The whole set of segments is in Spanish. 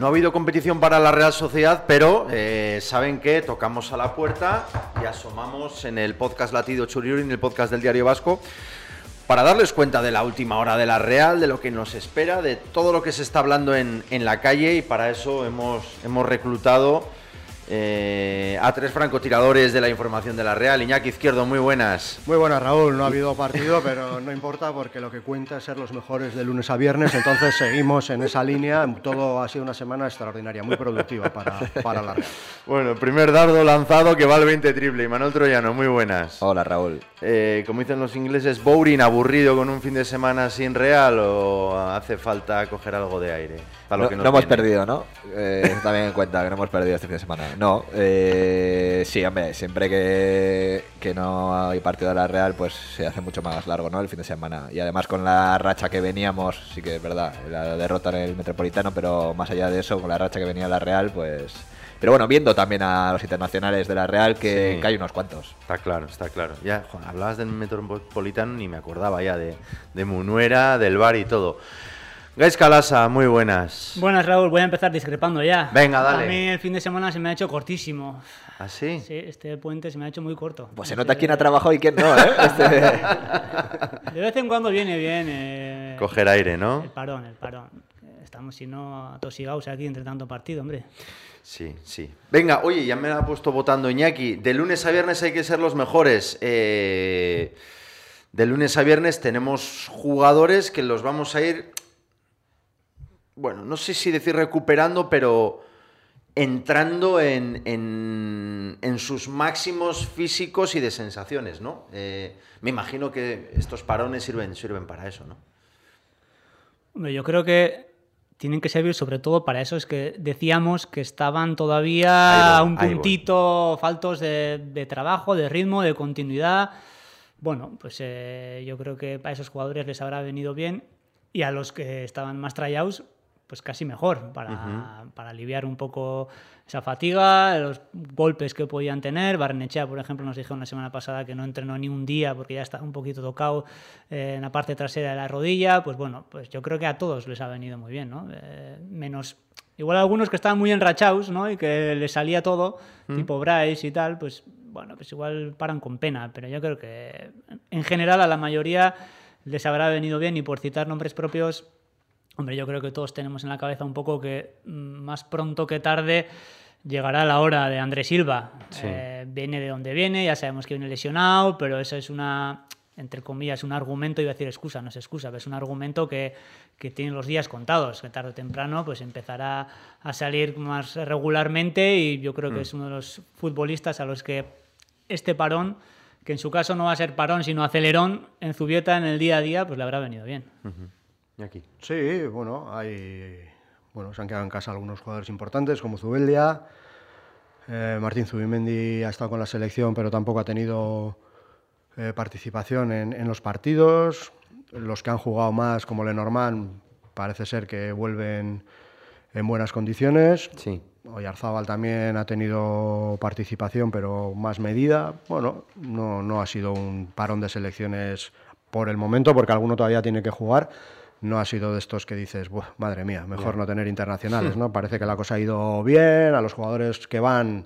No ha habido competición para la Real Sociedad, pero eh, saben que tocamos a la puerta y asomamos en el podcast Latido Churiurdin, el podcast del Diario Vasco, para darles cuenta de la última hora de la Real, de lo que nos espera, de todo lo que se está hablando en, en la calle y para eso hemos, hemos reclutado eh, a tres francotiradores de la información de la Real. Iñaki Izquierdo, muy buenas. Muy buenas, Raúl. No ha habido partido, pero no importa porque lo que cuenta es ser los mejores de lunes a viernes. Entonces seguimos en esa línea. Todo ha sido una semana extraordinaria, muy productiva para, para la Real. Bueno, primer dardo lanzado que va al 20 triple. Y Manuel Troyano, muy buenas. Hola, Raúl. Eh, como dicen los ingleses, boring, aburrido con un fin de semana sin Real o hace falta coger algo de aire. Para lo no, que nos no hemos perdido, ¿no? Eh, también en cuenta que no hemos perdido este fin de semana. No, eh, sí, hombre, siempre que, que no hay partido de la Real, pues se hace mucho más largo, ¿no? El fin de semana. Y además con la racha que veníamos, sí que es verdad, la derrota en el Metropolitano, pero más allá de eso, con la racha que venía la Real, pues... Pero bueno, viendo también a los internacionales de la Real, que, Sí. que hay unos cuantos. Está claro, está claro. Ya, jo, hablabas del Metropolitano y me acordaba ya de, de Munuera, del bar y todo. Gais Calasa, muy buenas. Buenas, Raúl. Voy a empezar discrepando ya. Venga, dale. A mí el fin de semana se me ha hecho cortísimo. ¿Ah, sí? Sí, este puente se me ha hecho muy corto. Pues se No nota quién ha trabajado y quién no, ¿eh? Este- De vez en cuando viene bien. eh, Coger aire, ¿no? El parón, el parón. Estamos, si no, atosigados aquí entre tanto partido, hombre. Sí, sí. Venga, oye, ya me la ha puesto votando Iñaki. De lunes a viernes hay que ser los mejores. Eh, de lunes a viernes tenemos jugadores que los vamos a ir, bueno, no sé si decir recuperando, pero entrando en, en- en sus máximos físicos y de sensaciones, ¿no? Eh, me imagino que estos parones sirven, sirven para eso, ¿no? Hombre, yo creo que tienen que servir sobre todo para esos que decíamos que estaban todavía voy, un puntito faltos de, de trabajo, de ritmo, de continuidad. Bueno, pues eh, yo creo que a esos jugadores les habrá venido bien y a los que estaban más trayados, pues casi mejor para, para aliviar un poco esa fatiga, los golpes que podían tener. Barnechea, por ejemplo, nos dijeron la semana pasada que no entrenó ni un día porque ya está un poquito tocado eh, en la parte trasera de la rodilla. Pues bueno, pues yo creo que a todos les ha venido muy bien, ¿no? Eh, menos, igual algunos que estaban muy enrachados, ¿no? Y que les salía todo, tipo Bryce y tal, pues bueno, pues igual paran con pena, pero yo creo que en general a la mayoría les habrá venido bien y por citar nombres propios, hombre, yo creo que todos tenemos en la cabeza un poco que mm, más pronto que tarde llegará la hora de Andrés Silva. Sí. Eh, viene de donde viene, ya sabemos que viene lesionado, pero eso es una, entre comillas, un argumento, iba a decir excusa, no es excusa, pero es un argumento que, que tiene los días contados, que tarde o temprano pues empezará a salir más regularmente y yo creo que es uno de los futbolistas a los que este parón, que en su caso no va a ser parón, sino acelerón en Zubieta en el día a día, pues le habrá venido bien. Iñaki. Sí, bueno, hay, bueno, se han quedado en casa algunos jugadores importantes como Zubeldia. Eh, Martín Zubimendi ha estado con la selección, pero tampoco ha tenido eh, participación en, en los partidos. Los que han jugado más, como Lenormand, parece ser que vuelven en buenas condiciones. Sí. Oyarzábal también ha tenido participación, pero más medida. Bueno, no, no ha sido un parón de selecciones por el momento, porque alguno todavía tiene que jugar. No ha sido de estos que dices, "Buah, madre mía, mejor no tener internacionales, ¿no? Parece que la cosa ha ido bien, a los jugadores que van,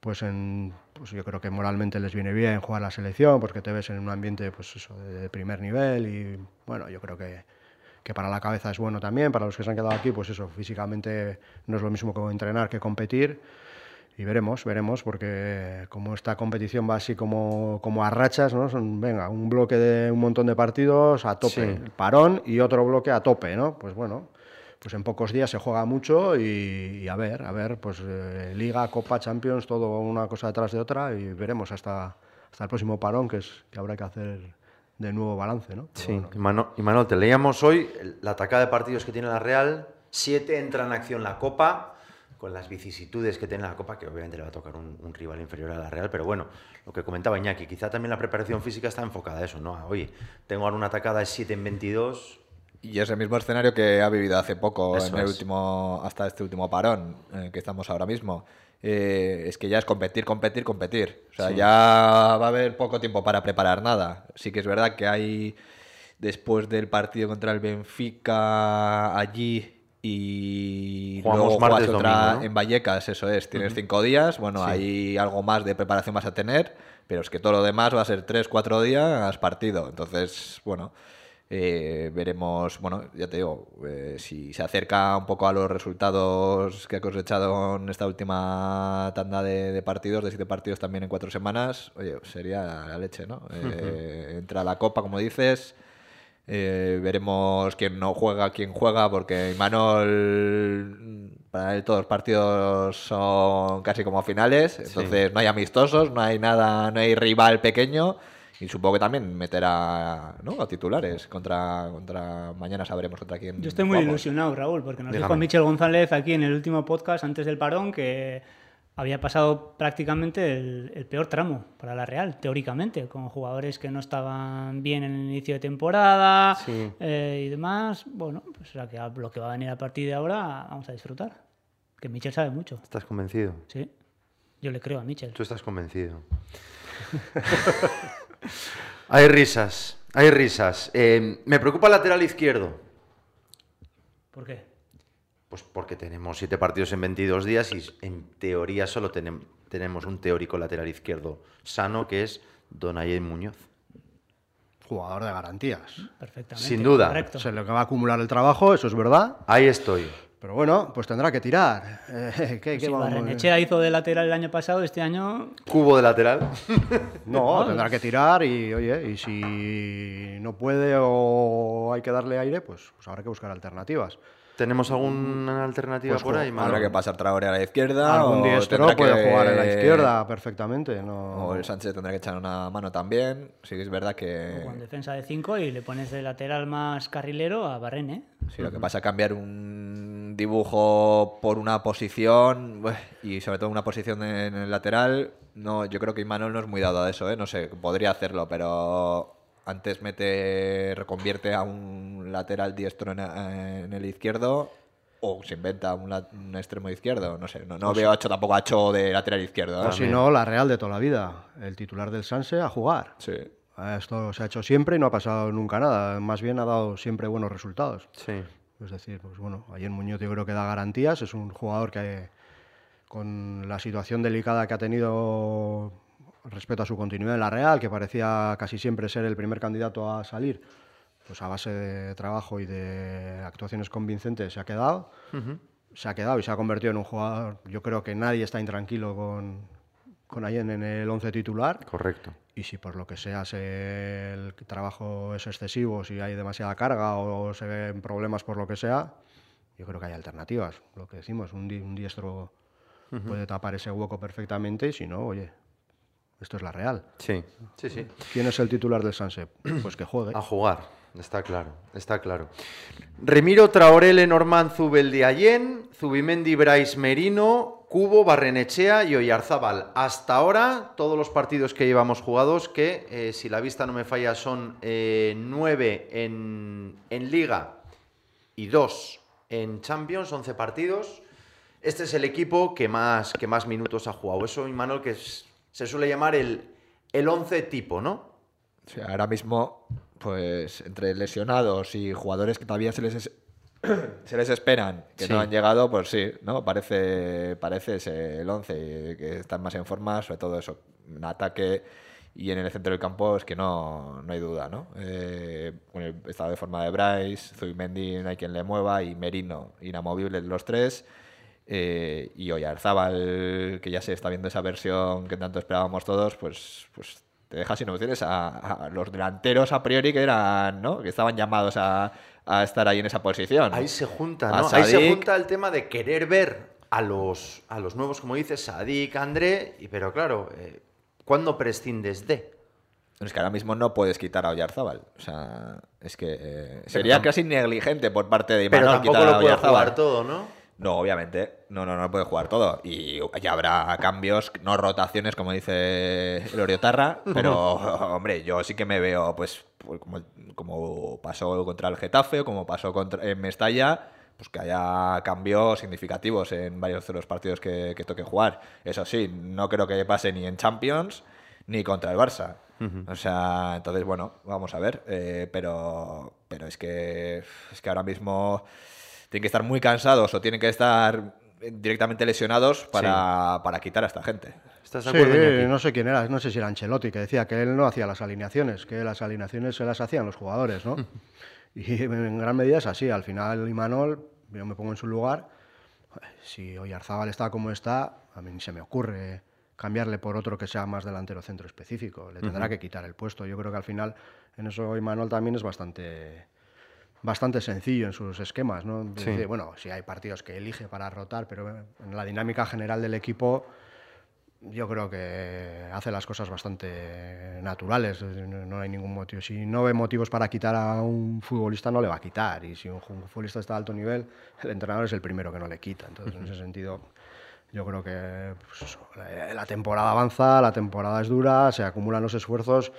pues en pues yo creo que moralmente les viene bien jugar la selección, porque te ves en un ambiente pues eso, de primer nivel y bueno, yo creo que, que para la cabeza es bueno también, para los que se han quedado aquí, pues eso, físicamente no es lo mismo que entrenar que competir. Y veremos, veremos, porque como esta competición va así como, como a rachas, ¿no? Son, venga, un bloque de un montón de partidos a tope, Sí. el parón y otro bloque a tope, ¿no? Pues bueno, pues en pocos días se juega mucho y, y a ver, a ver, pues eh, Liga, Copa, Champions, todo una cosa detrás de otra y veremos hasta, hasta el próximo parón, que es que habrá que hacer de nuevo balance, ¿no? Pero Sí, bueno. y y Manuel, te leíamos hoy la atacada de partidos que tiene la Real. Siete entra en acción la Copa, con las vicisitudes que tiene la Copa, que obviamente le va a tocar un, un rival inferior a la Real, pero bueno, lo que comentaba Iñaki, quizá también la preparación física está enfocada a eso, ¿no? Oye, tengo ahora una atacada de 7 en 22, Y es el mismo escenario que ha vivido hace poco, Eso en el es. último, hasta este último parón en el que estamos ahora mismo. Eh, es que ya es competir, competir, competir. O sea, Sí. ya va a haber poco tiempo para preparar nada. Sí que es verdad que hay después del partido contra el Benfica allí y Jugamos luego martes, otra domingo, ¿no? en Vallecas, eso es, tienes cinco días, bueno, hay algo más de preparación vas a tener, pero es que todo lo demás va a ser tres, cuatro días partido, entonces, bueno, eh, veremos, bueno, ya te digo, eh, si se acerca un poco a los resultados que ha cosechado en esta última tanda de, de partidos, de siete partidos también en cuatro semanas, oye, sería la leche, ¿no? Eh, Entra la copa, como dices, eh, veremos quién no juega, quién juega, porque Imanol, para él todos los partidos son casi como finales, entonces no hay amistosos, no hay nada, no hay rival pequeño. Y supongo que también meterá ¿no? a titulares contra, contra. Mañana sabremos contra quién. Yo estoy muy jugamos. ilusionado, Raúl, porque nos Dígame. dijo Michel González aquí en el último podcast antes del parón que había pasado prácticamente el, el peor tramo para la Real, teóricamente, con jugadores que no estaban bien en el inicio de temporada Sí. eh, y demás. Bueno, pues lo que, lo que va a venir a partir de ahora vamos a disfrutar. Que Michel sabe mucho, ¿Estás convencido? sí. Yo le creo a Michel. Tú estás convencido. hay risas, hay risas. Eh, me preocupa el lateral izquierdo. ¿Por qué? Pues porque tenemos siete partidos en 22 días y en teoría solo tenem- tenemos un teórico lateral izquierdo sano que es Donayen Muñoz. Jugador de garantías. Perfectamente. Sin duda. Correcto. Se le va a acumular el trabajo, eso es verdad. Ahí estoy. Pero bueno, pues tendrá que tirar. Eh, ¿qué- qué Si vamos- Barrenechea hizo de lateral el año pasado, este año Cubo de lateral. No, tendrá que tirar y, oye, y si no puede o hay que darle aire, pues, pues habrá que buscar alternativas. ¿Tenemos alguna alternativa Pues por ahí, Manolo? Habrá que pasar Traoré a la izquierda. Algún o diestro puede que- jugar en la izquierda perfectamente. No... O el Sánchez tendrá que echar una mano también. Sí que es verdad con que. defensa de 5 y le pones de lateral más carrilero a Barren, ¿eh? Sí, lo que pasa es cambiar un dibujo por una posición y sobre todo una posición en el lateral, no, yo creo que Imanol no es muy dado a eso, ¿eh? no sé, podría hacerlo, pero antes mete, reconvierte a un lateral diestro en, en el izquierdo o se inventa un, extremo izquierdo, no sé, no, no veo a Cho tampoco a Cho de lateral izquierdo. ¿eh? O si no, la Real de toda la vida. El titular del Sanse a jugar. Sí. Esto se ha hecho siempre y no ha pasado nunca nada. Más bien ha dado siempre buenos resultados. Sí. Es decir, pues bueno, ayer Muñoz yo creo que da garantías. Es un jugador que, con la situación delicada que ha tenido respecto a su continuidad en la Real, que parecía casi siempre ser el primer candidato a salir, pues a base de trabajo y de actuaciones convincentes se ha quedado. Se ha quedado y se ha convertido en un jugador. Yo creo que nadie está intranquilo con, con Allen en el 11 titular. Correcto. Y si por lo que sea se- el trabajo es excesivo, si hay demasiada carga o se ven problemas por lo que sea, yo creo que hay alternativas. Lo que decimos, un, di- un diestro puede tapar ese hueco perfectamente y si no, oye, esto es la real. Sí, sí, sí. ¿Quién es el titular del Sanse? Pues que juegue. A jugar, está claro, está claro. Remiro Traoré, Lenormand, Zubeldi Allen, Zubimendi, Brais Merino, Cubo, Barrenechea y Oyarzábal. Hasta ahora, todos los partidos que llevamos jugados, que eh, si la vista no me falla son eh, nueve en, en Liga y dos en Champions, 11 partidos. Este es el equipo que más, que más minutos ha jugado. Eso, Imanol, que es- se suele llamar el, el 11 tipo, ¿no? Sea, ahora mismo, pues entre lesionados y jugadores que todavía se les, es- se les esperan, que Sí. no han llegado, pues sí, ¿no? Parece, parece ese el 11, que están más en forma, sobre todo eso, en ataque y en el centro del campo es que no, no hay duda, ¿no? Eh, el estado de forma de Bryce, Zubimendi no hay quien le mueva y Merino, inamovibles los tres. Eh, y Oyarzábal, que ya se está viendo esa versión que tanto esperábamos todos, pues, pues te deja sin opciones a, a los delanteros a priori que eran, ¿no? Que estaban llamados a, a estar ahí en esa posición. Ahí se junta, A ¿no? Ahí se junta el tema de querer ver a los, a los nuevos, como dices, Sadik, André, y, pero claro, eh, ¿cuándo prescindes de? Es que ahora mismo no puedes quitar a Oyarzábal. O sea, es que eh, sería casi negligente por parte de Pero Imanol tampoco quitar a lo puede Oyarzábal. jugar todo, ¿no? No, obviamente. No, no, no puede jugar todo. Y ya habrá cambios, no rotaciones, como dice el Oriotarra. Pero, hombre, yo sí que me veo, pues, pues, como, como pasó contra el Getafe o como pasó contra, en Mestalla, pues que haya cambios significativos en varios de los partidos que, que toque jugar. Eso sí, no creo que pase ni en Champions ni contra el Barça. O sea, entonces, bueno, vamos a ver. eh, pero, pero es que es que ahora mismo tienen que estar muy cansados o tienen que estar directamente lesionados para, para quitar a esta gente. ¿Estás de Sí, acuerdo, no sé quién era, no sé si era Ancelotti, que decía que él no hacía las alineaciones, que las alineaciones se las hacían los jugadores, ¿no? y en gran medida es así, al final Imanol, yo me pongo en su lugar, si Oyarzábal está como está, a mí ni se me ocurre cambiarle por otro que sea más delantero centro específico, le tendrá que quitar el puesto. Yo creo que al final en eso Imanol también es bastante bastante sencillo en sus esquemas, ¿no? Es Sí. decir, bueno, si hay partidos que elige para rotar, pero en la dinámica general del equipo yo creo que hace las cosas bastante naturales. No hay ningún motivo. Si no ve motivos para quitar a un futbolista, no le va a quitar. Y si un futbolista está a alto nivel, el entrenador es el primero que no le quita. Entonces, en ese sentido, yo creo que pues la- la temporada avanza, la temporada es dura, se acumulan los esfuerzos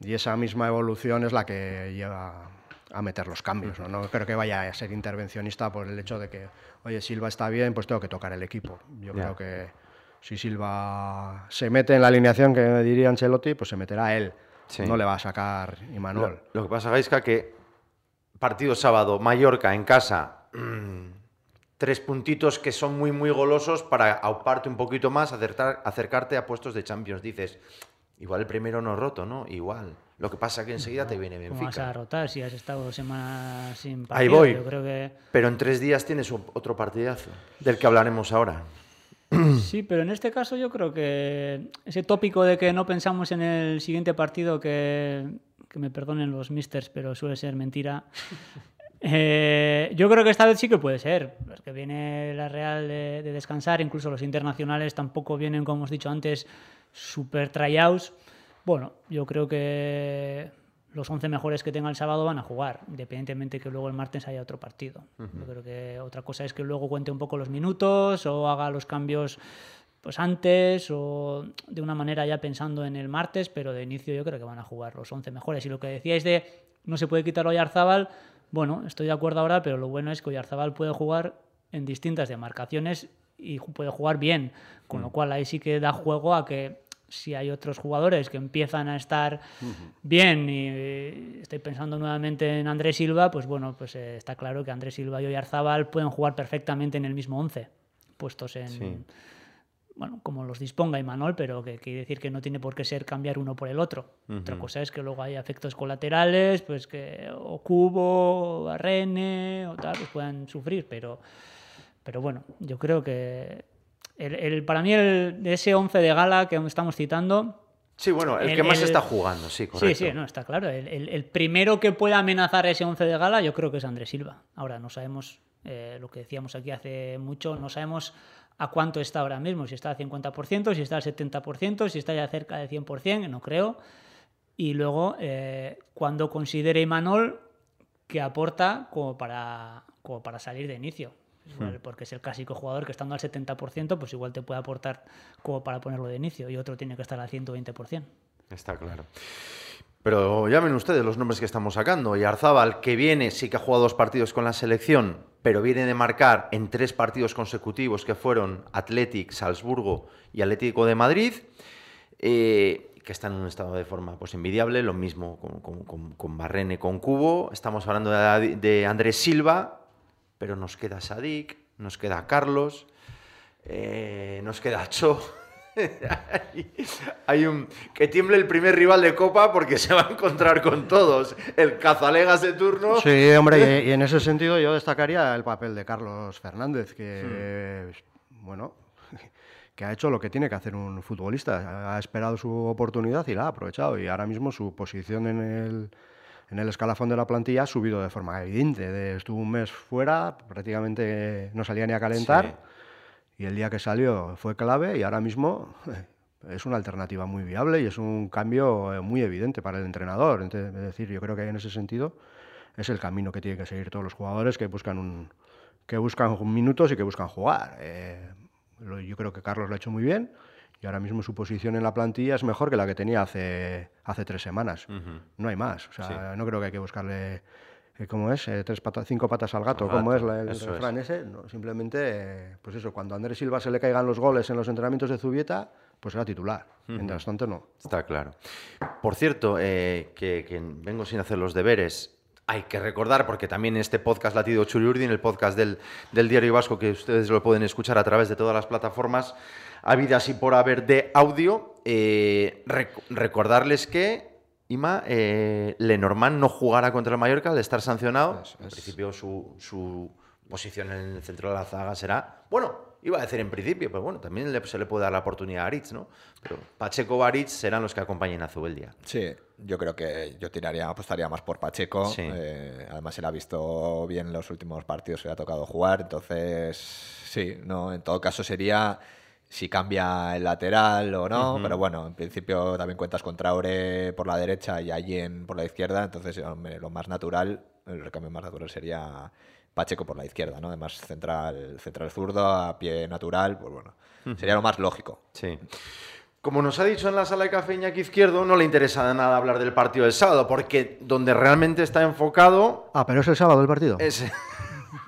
y esa misma evolución es la que lleva a meter los cambios. ¿no? no creo que vaya a ser intervencionista por el hecho de que, oye, Silva está bien, pues tengo que tocar el equipo. Yo Ya. creo que si Silva se mete en la alineación que diría Ancelotti, pues se meterá él. Sí. No le va a sacar Imanol. Lo, lo que pasa, Gaisca, que partido sábado, Mallorca en casa, tres puntitos que son muy, muy golosos para auparte un poquito más, acertar- acercarte a puestos de Champions. Dices, igual el primero no roto, ¿no? Igual. Lo que pasa que enseguida te viene ¿Cómo vas a Benfica. rotar si has estado dos semanas sin partido? Ahí voy. Yo creo que Pero en tres días tienes otro partidazo, del que hablaremos ahora. sí, pero en este caso yo creo que ese tópico de que no pensamos en el siguiente partido, que, que me perdonen los misters, pero suele ser mentira. Eh, yo creo que esta vez sí que puede ser, porque viene la Real de, de descansar, incluso los internacionales tampoco vienen, como hemos dicho antes, super tryouts. Bueno, yo creo que los 11 mejores que tenga el sábado van a jugar, independientemente que luego el martes haya otro partido. Yo creo que otra cosa es que luego cuente un poco los minutos o haga los cambios pues antes o de una manera ya pensando en el martes, pero de inicio yo creo que van a jugar los 11 mejores. Y lo que decíais de no se puede quitar Oyarzábal, bueno, estoy de acuerdo ahora, pero lo bueno es que Oyarzábal puede jugar en distintas demarcaciones y puede jugar bien, con lo cual ahí sí que da juego a que si hay otros jugadores que empiezan a estar bien y eh, estoy pensando nuevamente en Andrés Silva, pues bueno, pues eh, está claro que Andrés Silva y Oyarzábal pueden jugar perfectamente en el mismo 11, puestos en, Sí. Bueno, como los disponga Imanol, pero que quiere decir que no tiene por qué ser cambiar uno por el otro. Otra cosa es que luego hay efectos colaterales, pues que o Cubo, o Barrene o tal, pues puedan sufrir, pero, pero bueno, yo creo que el, el- para mí el, de ese 11 de gala que estamos citando, Sí, bueno, el, que más está jugando, sí, correcto. Sí, sí, no, está claro. El, el- el primero que pueda amenazar ese 11 de gala yo creo que es Andrés Silva. Ahora no sabemos eh, lo que decíamos aquí hace mucho, no sabemos a cuánto está ahora mismo, si está al 50%, si está al 70%, si está ya cerca del 100%, no creo. Y luego, eh, cuando considere Imanol que aporta como para, como para salir de inicio. Igual, Porque es el clásico jugador que estando al 70%, pues igual te puede aportar como para ponerlo de inicio y otro tiene que estar al 120%. Está claro. Pero llamen ustedes los nombres que estamos sacando. Y Arzábal, que viene, sí que ha jugado dos partidos con la selección, pero viene de marcar en tres partidos consecutivos que fueron Athletic, Salzburgo y Atlético de Madrid, eh, que está en un estado de forma pues, envidiable. Lo mismo con, con, con- con Barrene, con Cubo. Estamos hablando de, Andrés Silva, pero nos queda Sadik, nos queda Carlos, eh, nos queda Cho. hay, un que tiemble el primer rival de Copa porque se va a encontrar con todos. El cazalegas de turno. Sí, hombre, y, y en ese sentido yo destacaría el papel de Carlos Fernández, que, bueno, que ha hecho lo que tiene que hacer un futbolista. Ha esperado su oportunidad y la ha aprovechado. Y ahora mismo su posición en el, en el escalafón de la plantilla ha subido de forma evidente. De- estuvo un mes fuera, prácticamente no salía ni a calentar. Sí. Y el día que salió fue clave y ahora mismo es una alternativa muy viable y es un cambio eh, muy evidente para el entrenador. Es decir, yo creo que en ese sentido es el camino que tienen que seguir todos los jugadores que buscan un, que buscan minutos y que buscan jugar. Eh, lo- yo creo que Carlos lo ha hecho muy bien y ahora mismo su posición en la plantilla es mejor que la que tenía hace, hace tres semanas. No hay más. O sea, no creo que hay que buscarle, eh, ¿cómo es? Eh, tres patas, cinco patas al gato. Al ¿Cómo es la- el eso es. ese? No, simplemente, eh, pues eso, cuando a Andrés Silva se le caigan los goles en los entrenamientos de Zubieta, pues era titular. Mientras tanto, no. Está claro. Por cierto, eh, que, que vengo sin hacer los deberes. Hay que recordar, porque también este podcast Latido Churiurdi, en el podcast del, del Diario Vasco, que ustedes lo pueden escuchar a través de todas las plataformas habidas y por haber de audio, eh, rec- recordarles que Ima, eh, Lenormand no jugará contra el Mallorca al estar sancionado. En principio su, su posición en el centro de la zaga será, bueno, iba a decir en principio, pero bueno, también le- se le puede dar la oportunidad a Aritz, ¿no? Pero Pacheco o Aritz serán los que acompañen a Zubeldia. Sí, yo creo que yo tiraría, apostaría más por Pacheco. Sí. Eh, además, él ha visto bien los últimos partidos que le ha tocado jugar. Entonces, sí, no, en todo caso sería si cambia el lateral o no. Pero bueno, en principio también cuentas con Traore por la derecha y Allen por la izquierda. Entonces, hombre, lo más natural, el recambio más natural sería Pacheco por la izquierda, ¿no? Además, central, central zurdo, a pie natural, pues bueno, sería lo más lógico. Sí. Como nos ha dicho en la sala de café Iñaki Izquierdo, no le interesa de nada hablar del partido del sábado, porque donde realmente está enfocado Ah, pero es el sábado el partido. es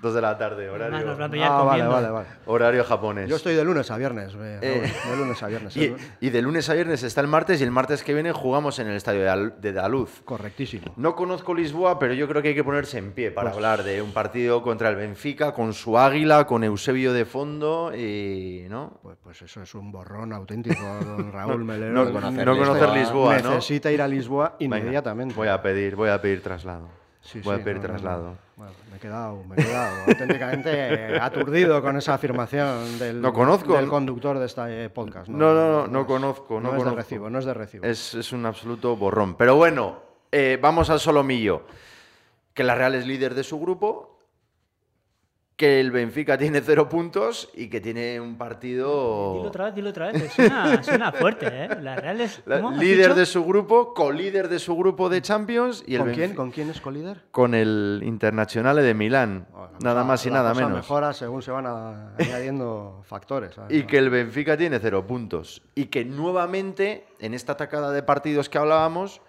dos de la tarde, Además, nos va a horario, pillar ah, vale, vale, vale. horario japonés. Yo estoy de lunes a viernes, eh, Eh, de lunes a viernes. Y, ¿eh? y de lunes a viernes está el martes y el martes que viene jugamos en el estadio de, Al- de Daluz. Correctísimo. No conozco Lisboa, pero yo creo que hay que ponerse en pie para hablar de un partido contra el Benfica, con su águila, con Eusebio de fondo y. ¿no? Pues, pues eso es un borrón auténtico, don Raúl Melero. no conocer no conocer Lisboa, Lisboa, ¿no? Necesita ir a Lisboa Venga, inmediatamente. voy a pedir, voy a pedir traslado. Sí, voy sí, a pedir no, no, no. traslado. Bueno, me he quedado, me he quedado auténticamente eh, aturdido con esa afirmación del, No conozco, del no- conductor de este podcast. No, no, no, no es- conozco, no es de recibo, no es de recibo. Es, es un absoluto borrón. Pero bueno, eh, vamos al solomillo. Que la Real es líder de su grupo, que el Benfica tiene cero puntos y que tiene un partido... Dilo otra vez, dilo otra vez. Suena, suena fuerte, ¿eh? La Real es. La- ¿cómo has líder dicho? de su grupo, colíder de su grupo de Champions y el ¿Con quién? ¿Con quién es colíder? con el Internazionale de Milán. Bueno, nada la- más y la nada cosa menos. mejora según se van a- añadiendo factores. ¿sabes? Y que el Benfica tiene cero puntos. Y que nuevamente, en esta atacada de partidos que hablábamos,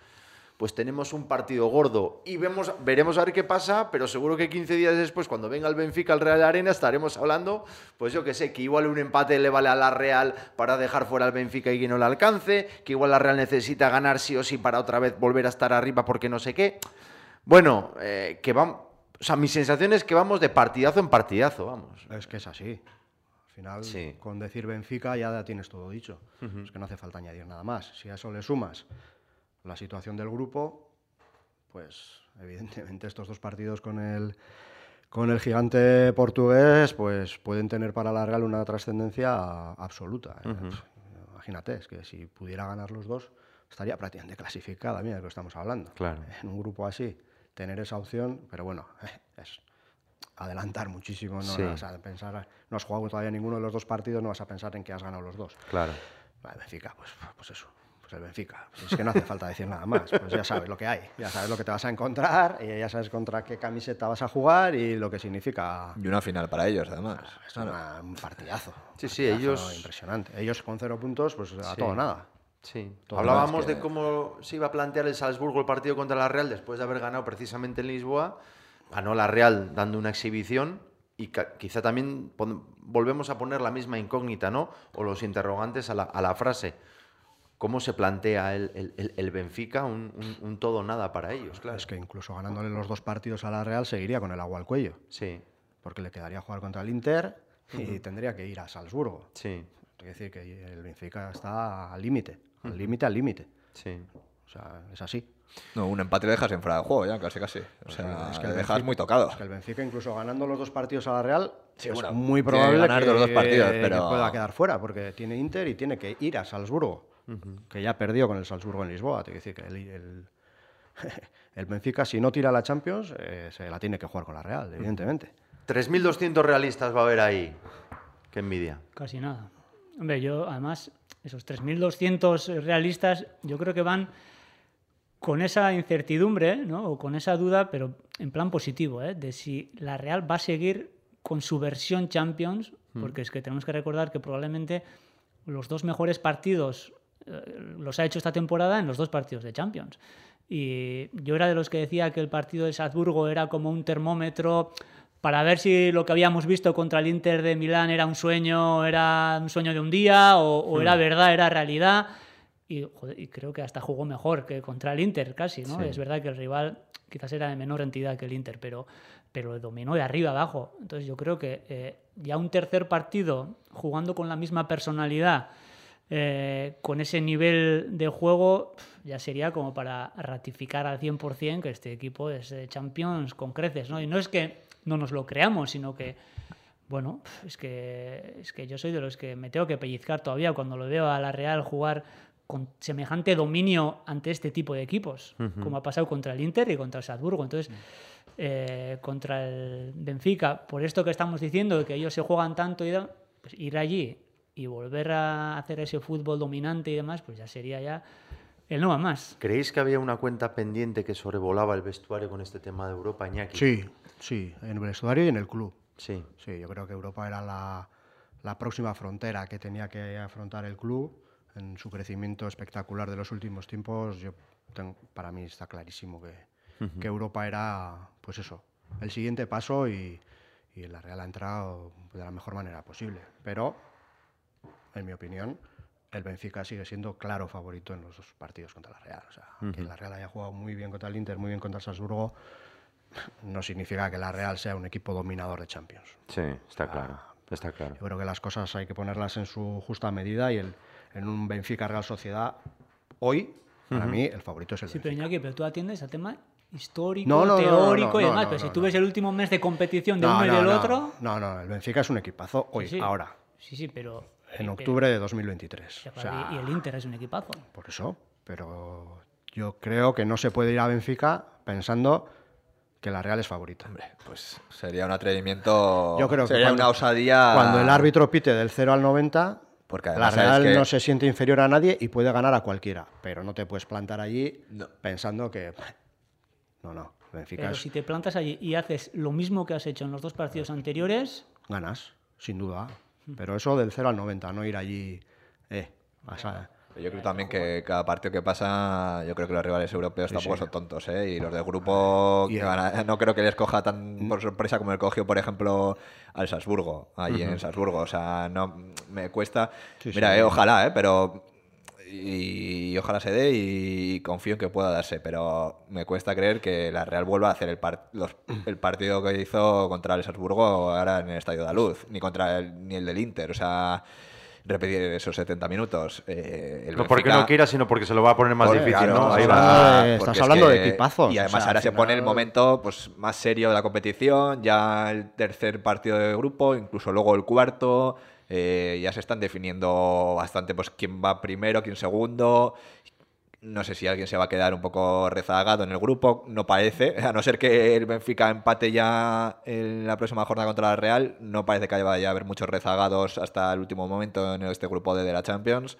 pues tenemos un partido gordo. Y vemos, veremos a ver qué pasa, pero seguro que 15 días después, cuando venga el Benfica al Real Arena, estaremos hablando, pues yo que sé, que igual un empate le vale a la Real para dejar fuera al Benfica y que no le alcance, que igual la Real necesita ganar sí o sí para otra vez volver a estar arriba porque no sé qué. Bueno, eh, que vamos... O sea, mi sensación es que vamos de partidazo en partidazo, vamos. Es que es así. Al final, Sí. con decir Benfica ya tienes todo dicho. Es que no hace falta añadir nada más. Si a eso le sumas la situación del grupo, pues evidentemente estos dos partidos con el, con el gigante portugués pues pueden tener para la Real una trascendencia absoluta. ¿eh? Imagínate, es que si pudiera ganar los dos, estaría prácticamente clasificada, mira de lo que estamos hablando. Claro. En un grupo así, tener esa opción, pero bueno, es adelantar muchísimo, no Sí. vas a pensar, no has jugado todavía ninguno de los dos partidos, no vas a pensar en que has ganado los dos. Claro. Vale, Benfica, pues, pues eso, el Benfica. Pues es que no hace falta decir nada más, pues ya sabes lo que hay, ya sabes lo que te vas a encontrar, y ya sabes contra qué camiseta vas a jugar y lo que significa. Y una final para ellos, además. Es una- un partidazo. Sí, un sí, partidazo ellos- Impresionante. Ellos con cero puntos, pues a Sí. todo nada. Sí. Todo Hablábamos que- de cómo se iba a plantear el Salzburgo el partido contra la Real después de haber ganado precisamente en Lisboa. Ganó la Real dando una exhibición y quizá también volvemos a poner la misma incógnita, ¿no? O los interrogantes a la, a la frase. ¿Cómo se plantea el, el- el- Benfica un, un- un todo o nada para ellos? Claro. Es que incluso ganándole los dos partidos a la Real seguiría con el agua al cuello, Sí, porque le quedaría jugar contra el Inter y tendría que ir a Salzburgo. sí, Quiere decir que el Benfica está al límite, al límite, al límite. sí. O sea, es así. No, un empate le dejas en fuera de juego ya, casi casi. O sea, es es que el le dejas Benfica- muy tocado. Es que el Benfica, incluso ganando los dos partidos a la Real, Sí, es bueno, muy que probable ganar que, los dos partidos, que pero- pueda quedar fuera, porque tiene Inter y tiene que ir a Salzburgo, que ya perdió con el Salzburgo en Lisboa. Te decir que el, el, el Benfica, si no tira la Champions, eh, se la tiene que jugar con la Real, evidentemente. 3.200 realistas va a haber ahí. Qué envidia. Casi nada. Hombre, yo además, esos 3.200 realistas, yo creo que van con esa incertidumbre, ¿no? O con esa duda, pero en plan positivo, ¿eh? De si la Real va a seguir con su versión Champions, porque es que tenemos que recordar que probablemente los dos mejores partidos los ha hecho esta temporada en los dos partidos de Champions. Y yo era de los que decía que el partido de Salzburgo era como un termómetro para ver si lo que habíamos visto contra el Inter de Milán era un sueño, era un sueño de un día, o, o era verdad, era realidad. Y, joder, y creo que hasta jugó mejor que contra el Inter, casi, ¿no? Sí. Es verdad que el rival quizás era de menor entidad que el Inter, pero, pero dominó de arriba abajo. Entonces yo creo que eh, ya un tercer partido jugando con la misma personalidad, eh, con ese nivel de juego, ya sería como para ratificar al 100% que este equipo es de Champions con creces, ¿no? Y no es que no nos lo creamos, sino que, bueno, es que, es que yo soy de los que me tengo que pellizcar todavía cuando lo veo a la Real jugar con semejante dominio ante este tipo de equipos, como ha pasado contra el Inter y contra el Salzburgo. Entonces, eh, contra el Benfica, por esto que estamos diciendo, que ellos se juegan tanto y da- pues ir allí y volver a hacer ese fútbol dominante y demás, pues ya sería ya el no va más. ¿Creéis que había una cuenta pendiente que sobrevolaba el vestuario con este tema de Europa, Iñaki? Sí, sí, en el vestuario y en el club. Sí. Sí, yo creo que Europa era la, la próxima frontera que tenía que afrontar el club en su crecimiento espectacular de los últimos tiempos. Yo tengo- para mí está clarísimo que, que Europa era, pues eso, el siguiente paso y, y la Real ha entrado de la mejor manera posible. Pero, en mi opinión, el Benfica sigue siendo claro favorito en los dos partidos contra la Real. O sea, que la Real haya jugado muy bien contra el Inter, muy bien contra el Salzburgo, no significa que la Real sea un equipo dominador de Champions. Sí, está claro. Está claro. Yo creo que las cosas hay que ponerlas en su justa medida y el- en un Benfica Real Sociedad, hoy, para mí, el favorito es el Sí, pero Benfica. Iñaki, pero tú atiendes a tema histórico, No, no, teórico no, y demás, no, pero no, si tú no. ves el último mes de competición de No, uno y del no. otro... No, no, el Benfica es un equipazo hoy, sí, sí. ahora, Sí, sí, pero... en pero- octubre de 2023. pero- O sea, y el Inter es un equipazo. por eso, pero yo creo que no se puede ir a Benfica pensando que la Real es favorita. Hombre, pues sería un atrevimiento. Yo creo que sería cuando- una osadía. Cuando el árbitro pite del 0 al 90, Porque la Real que- no se siente inferior a nadie y puede ganar a cualquiera. Pero no te puedes plantar allí No. pensando que. No, no. Benfica Pero es- si te plantas allí y haces lo mismo que has hecho en los dos partidos anteriores, ganas, sin duda. Pero eso del 0 al 90, no ir allí. Eh, Yo creo también que cada partido que pasa, yo creo que los rivales europeos tampoco son tontos, ¿eh? Y los del grupo, que van a- no creo que les coja tan por sorpresa como el cogió, por ejemplo, al Salzburgo, allí en Salzburgo. O sea, no me cuesta. Sí, Mira, sí. eh, ojalá, ¿eh? Pero. Y, y ojalá se dé y confío en que pueda darse, pero me cuesta creer que la Real vuelva a hacer el, par- los- el partido que hizo contra el Salzburgo ahora en el Estadio de la Luz, ni contra el, ni el del Inter. O sea, repetir esos 70 minutos. Eh, el No porque Benfica- no quiera, sino porque se lo va a poner más difícil, claro, ¿no? Ahí estás va. hablando de- es equipazos, Y o además sea, ahora se pone el momento pues, más serio de la competición, ya el tercer partido de grupo, incluso luego el cuarto. Eh, ya se están definiendo bastante pues quién va primero, quién segundo. No sé si alguien se va a quedar un poco rezagado en el grupo, no parece. A no ser que el Benfica empate ya en la próxima jornada contra la Real, no parece que vaya a haber muchos rezagados hasta el último momento en este grupo de, de la Champions.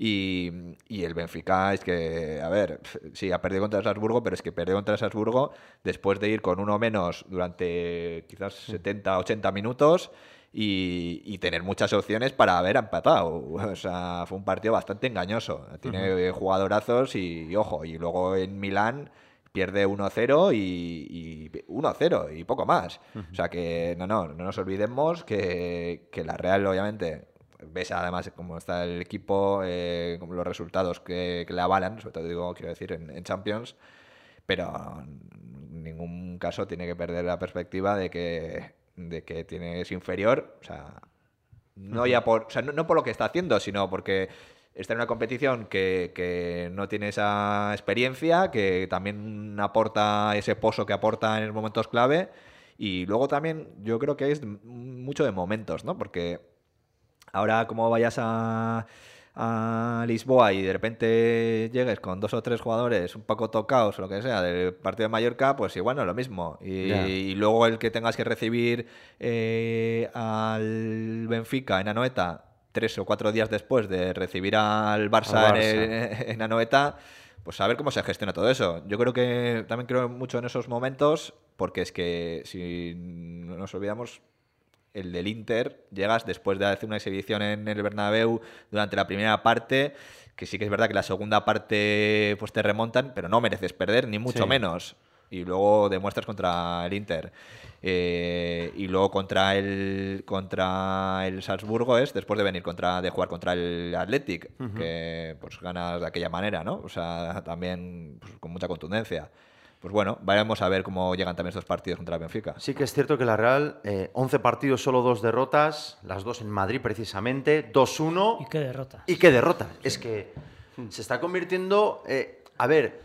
Y, y el Benfica es que, a ver, sí, ha perdido contra el Salzburgo, pero es que perdió contra el Salzburgo después de ir con uno menos durante quizás 70, 80 minutos y, y tener muchas opciones para haber empatado. O sea, fue un partido bastante engañoso. Tiene jugadorazos y, y ojo, y luego en Milán pierde 1-0 y, y 1-0 y poco más. O sea que no, no, no nos olvidemos que, que la Real obviamente ves además cómo está el equipo, eh, los resultados que, que le avalan, sobre todo digo, quiero decir, en, en Champions, pero en ningún caso tiene que perder la perspectiva de que, de que tiene, es inferior, o sea, no ya por, o sea, no, no por lo que está haciendo, sino porque está en una competición que, que no tiene esa experiencia, que también aporta ese pozo que aporta en los momentos clave. Y luego también yo creo que es mucho de momentos, ¿no? Porque ahora como vayas a, a Lisboa y de repente llegues con dos o tres jugadores un poco tocados o lo que sea del partido de Mallorca, pues igual no es lo mismo. Y, luego el que tengas que recibir eh, al Benfica en Anoeta tres o cuatro días después de recibir al Barça, En, en Anoeta, pues a ver cómo se gestiona todo eso. Yo creo que también creo mucho en esos momentos, porque es que si no nos olvidamos, el del Inter, llegas después de hacer una exhibición en el Bernabéu durante la primera parte, que sí que es verdad que la segunda parte pues te remontan, pero no mereces perder, ni mucho Sí. menos. y luego demuestras contra el Inter eh, y luego contra el contra el Salzburgo es después de venir contra de jugar contra el Athletic que pues ganas de aquella manera no o sea también pues, con mucha contundencia pues bueno vayamos a ver cómo llegan también estos partidos contra el Benfica Sí que es cierto que la Real, eh, 11 partidos, solo dos derrotas, las dos en Madrid precisamente, 2-1. Y qué derrota. Y qué derrota. Es que se está convirtiendo. eh, a ver,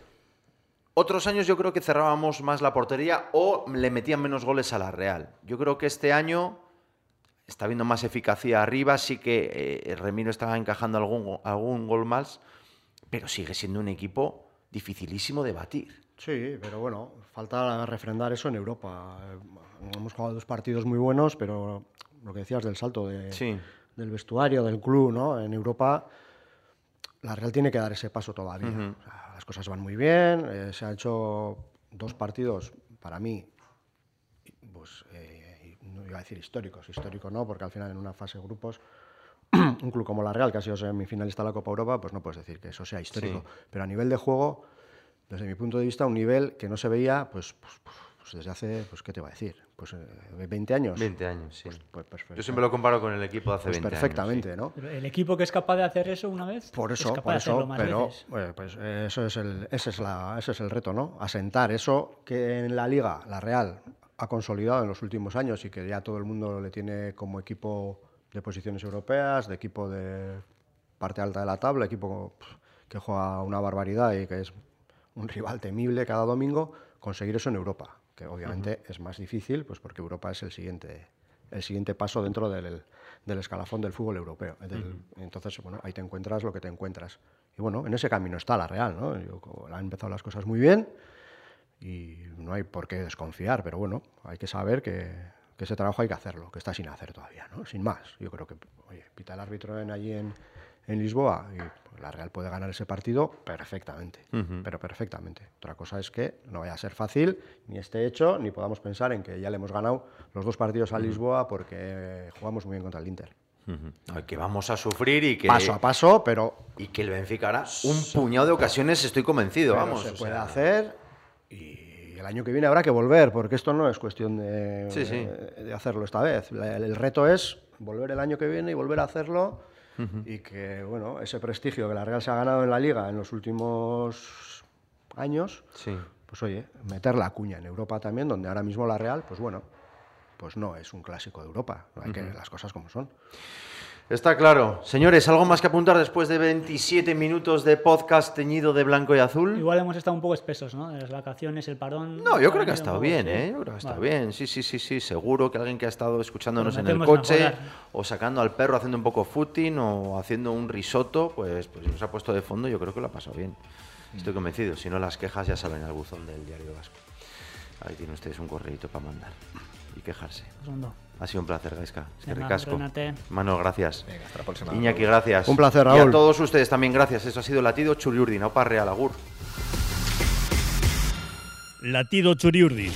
otros años yo creo que cerrábamos más la portería o le metían menos goles a la Real. Yo creo que este año está habiendo más eficacia arriba, sí que eh, Remiro estaba encajando algún, algún gol más, pero sigue siendo un equipo dificilísimo de batir. Sí, pero bueno, falta refrendar eso en Europa. Hemos jugado dos partidos muy buenos, pero lo que decías del salto de- Sí. del vestuario, del club, ¿no? En Europa la Real tiene que dar ese paso todavía. O sea, las cosas van muy bien, eh, se han hecho dos partidos, para mí, pues, eh, no iba a decir históricos, histórico no, porque al final en una fase de grupos, un club como la Real, que ha sido semifinalista de la Copa Europa, pues no puedes decir que eso sea histórico. Sí. Pero a nivel de juego, desde mi punto de vista, un nivel que no se veía, pues, pues, pues desde hace, pues, ¿qué te va a decir? Pues eh, 20 años. 20 años, sí. Pues. Yo siempre lo comparo con el equipo de hace Pues 20 años. perfectamente, sí. ¿no? El equipo que es capaz de hacer eso una vez, Por es eso, capaz por de hacerlo eso, más pero veces. bueno, pues eh, eso es el, ese es la, ese es el reto, ¿no? Asentar eso que en la liga, la Real, ha consolidado en los últimos años y que ya todo el mundo le tiene como equipo de posiciones europeas, de equipo de parte alta de la tabla, equipo que juega una barbaridad y que es un rival temible cada domingo, conseguir eso en Europa, que obviamente es más difícil, pues porque Europa es el siguiente, el siguiente paso dentro del, del escalafón del fútbol europeo. Del- Entonces, bueno, ahí te encuentras lo que te encuentras. Y bueno, en ese camino está la Real, ¿no? Yo, han empezado las cosas muy bien y no hay por qué desconfiar, pero bueno, hay que saber que, que ese trabajo hay que hacerlo, que está sin hacer todavía, ¿no? Sin más. Yo creo que, oye, pita el árbitro en, allí en, en Lisboa y pues, la Real puede ganar ese partido perfectamente, pero perfectamente. Otra cosa es que no vaya a ser fácil, ni esté hecho, ni podamos pensar en que ya le hemos ganado los dos partidos a Lisboa porque jugamos muy bien contra el Inter. Ujú. No, Que vamos a sufrir y que, Paso a paso, pero y que el Benfica hará un puñado de ocasiones, estoy convencido, vamos. se o puede sea, hacer y el año que viene habrá que volver, porque esto no es cuestión de, Sí, sí. de hacerlo esta vez. El, reto es volver el año que viene y volver a hacerlo y que, bueno, ese prestigio que la Real se ha ganado en la Liga en los últimos años, Sí. pues oye, meter la cuña en Europa también, donde ahora mismo la Real, pues bueno, pues no es un clásico de Europa. Hay que las cosas como son. Está claro. Señores, ¿algo más que apuntar después de 27 minutos de podcast teñido de blanco y azul? Igual hemos estado un poco espesos, ¿no? Las vacaciones, el parón. No, yo creo que ha estado bien. ¿eh? Yo creo que ha estado Vale. bien. Sí, sí, sí, sí. Seguro que alguien que ha estado escuchándonos en el coche mejorar. o sacando al perro haciendo un poco footing o haciendo un risotto, pues, pues nos ha puesto de fondo. Yo creo que lo ha pasado bien. Estoy convencido. Si no, las quejas ya saben al buzón del Diario Vasco. Ahí tienen ustedes un correíto para mandar y quejarse. Pues. Ha sido un placer, Gaisca. Es que ricasco. Manuel, gracias. Venga, hasta la próxima. Iñaki, gracias. Un placer, Y a Raúl. todos ustedes también, gracias. Eso ha sido Latido Churiurdin. Opa Real, agur. Latido Churiurdin.